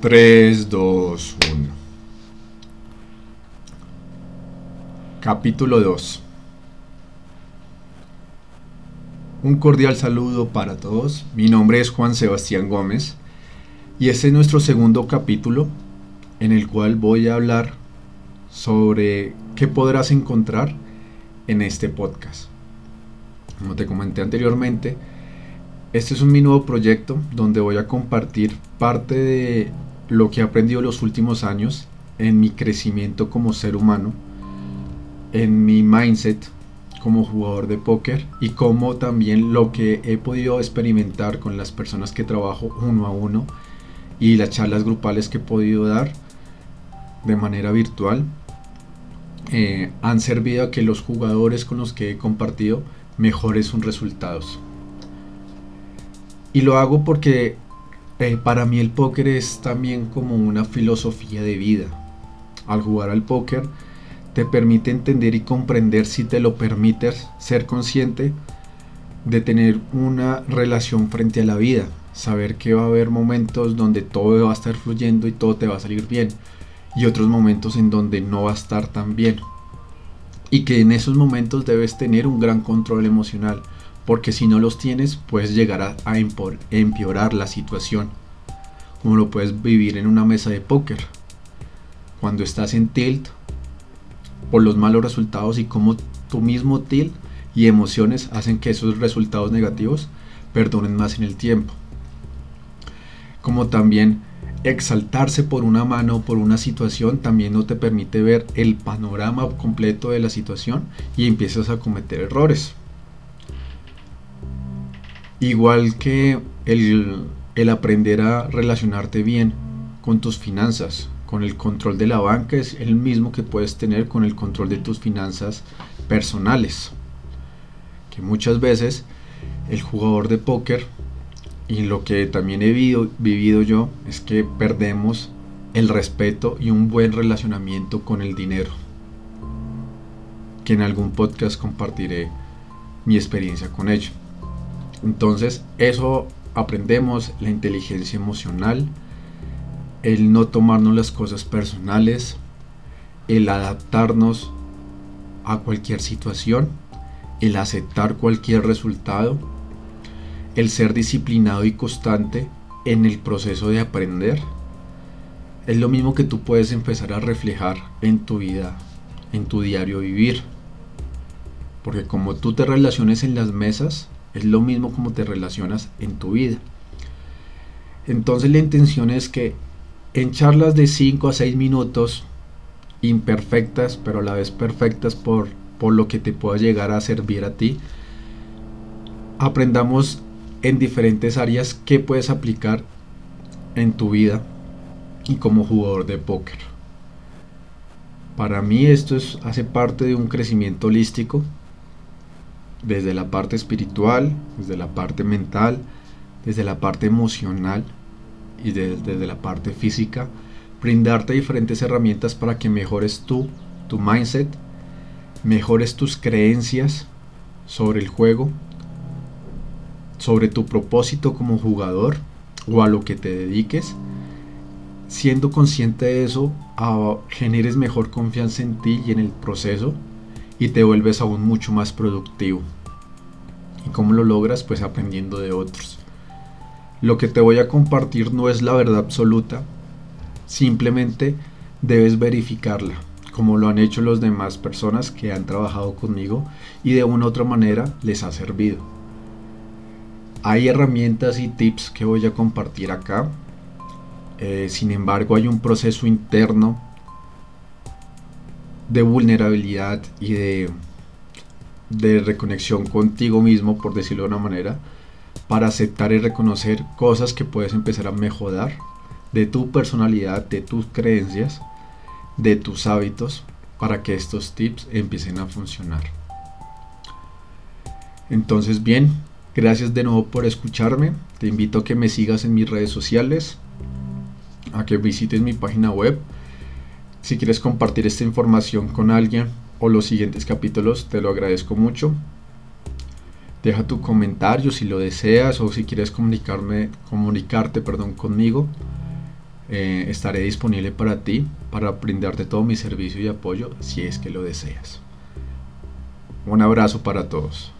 3, 2, 1. Capítulo 2. Un cordial saludo para todos. Mi nombre es Juan Sebastián Gómez y este es nuestro segundo capítulo en el cual voy a hablar sobre qué podrás encontrar en este podcast. Como te comenté anteriormente, este es un mi nuevo proyecto donde voy a compartir parte de lo que he aprendido los últimos años en mi crecimiento como ser humano, en mi mindset como jugador de póker y como también lo que he podido experimentar con las personas que trabajo uno a uno y las charlas grupales que he podido dar de manera virtual eh, han servido a que los jugadores con los que he compartido mejores resultados. Y lo hago porque eh, para mí el póker es también como una filosofía de vida. Al jugar al póker te permite entender y comprender si te lo permites ser consciente de tener una relación frente a la vida, saber que va a haber momentos donde todo va a estar fluyendo y todo te va a salir bien y otros momentos en donde no va a estar tan bien. Y que en esos momentos debes tener un gran control emocional, porque si no los tienes puedes llegar a, empeorar la situación, como lo puedes vivir en una mesa de póker. Cuando estás en tilt por los malos resultados y como tu mismo tilt y emociones hacen que esos resultados negativos perdonen más en el tiempo. Como también exaltarse por una mano o por una situación también no te permite ver el panorama completo de la situación y empiezas a cometer errores. Igual que el, el aprender a relacionarte bien con tus finanzas, con el control de la banca es el mismo que puedes tener con el control de tus finanzas personales. Que muchas veces el jugador de póker y lo que también he vivido, yo es que perdemos el respeto y un buen relacionamiento con el dinero. Que en algún podcast compartiré mi experiencia con ello. Entonces, eso aprendemos, la inteligencia emocional, el no tomarnos las cosas personales, el adaptarnos a cualquier situación, el aceptar cualquier resultado el ser disciplinado y constante en el proceso de aprender es lo mismo que tú puedes empezar a reflejar en tu vida, en tu diario vivir. Porque como tú te relaciones en las mesas, es lo mismo como te relacionas en tu vida. Entonces la intención es que en charlas de 5 a 6 minutos, imperfectas, pero a la vez perfectas por, por lo que te pueda llegar a servir a ti, aprendamos en diferentes áreas que puedes aplicar en tu vida y como jugador de póker. Para mí esto es, hace parte de un crecimiento holístico, desde la parte espiritual, desde la parte mental, desde la parte emocional y desde la parte física, brindarte diferentes herramientas para que mejores tú, tu mindset, mejores tus creencias sobre el juego sobre tu propósito como jugador o a lo que te dediques, siendo consciente de eso, generes mejor confianza en ti y en el proceso y te vuelves aún mucho más productivo. ¿Y cómo lo logras? Pues aprendiendo de otros. Lo que te voy a compartir no es la verdad absoluta, simplemente debes verificarla, como lo han hecho las demás personas que han trabajado conmigo y de una u otra manera les ha servido. Hay herramientas y tips que voy a compartir acá. Eh, sin embargo, hay un proceso interno de vulnerabilidad y de, de reconexión contigo mismo, por decirlo de una manera, para aceptar y reconocer cosas que puedes empezar a mejorar de tu personalidad, de tus creencias, de tus hábitos, para que estos tips empiecen a funcionar. Entonces, bien, Gracias de nuevo por escucharme. Te invito a que me sigas en mis redes sociales, a que visites mi página web. Si quieres compartir esta información con alguien o los siguientes capítulos, te lo agradezco mucho. Deja tu comentario si lo deseas o si quieres comunicarte perdón, conmigo. eh, estaré disponible para ti, para brindarte todo mi servicio y apoyo si es que lo deseas. Un abrazo para todos.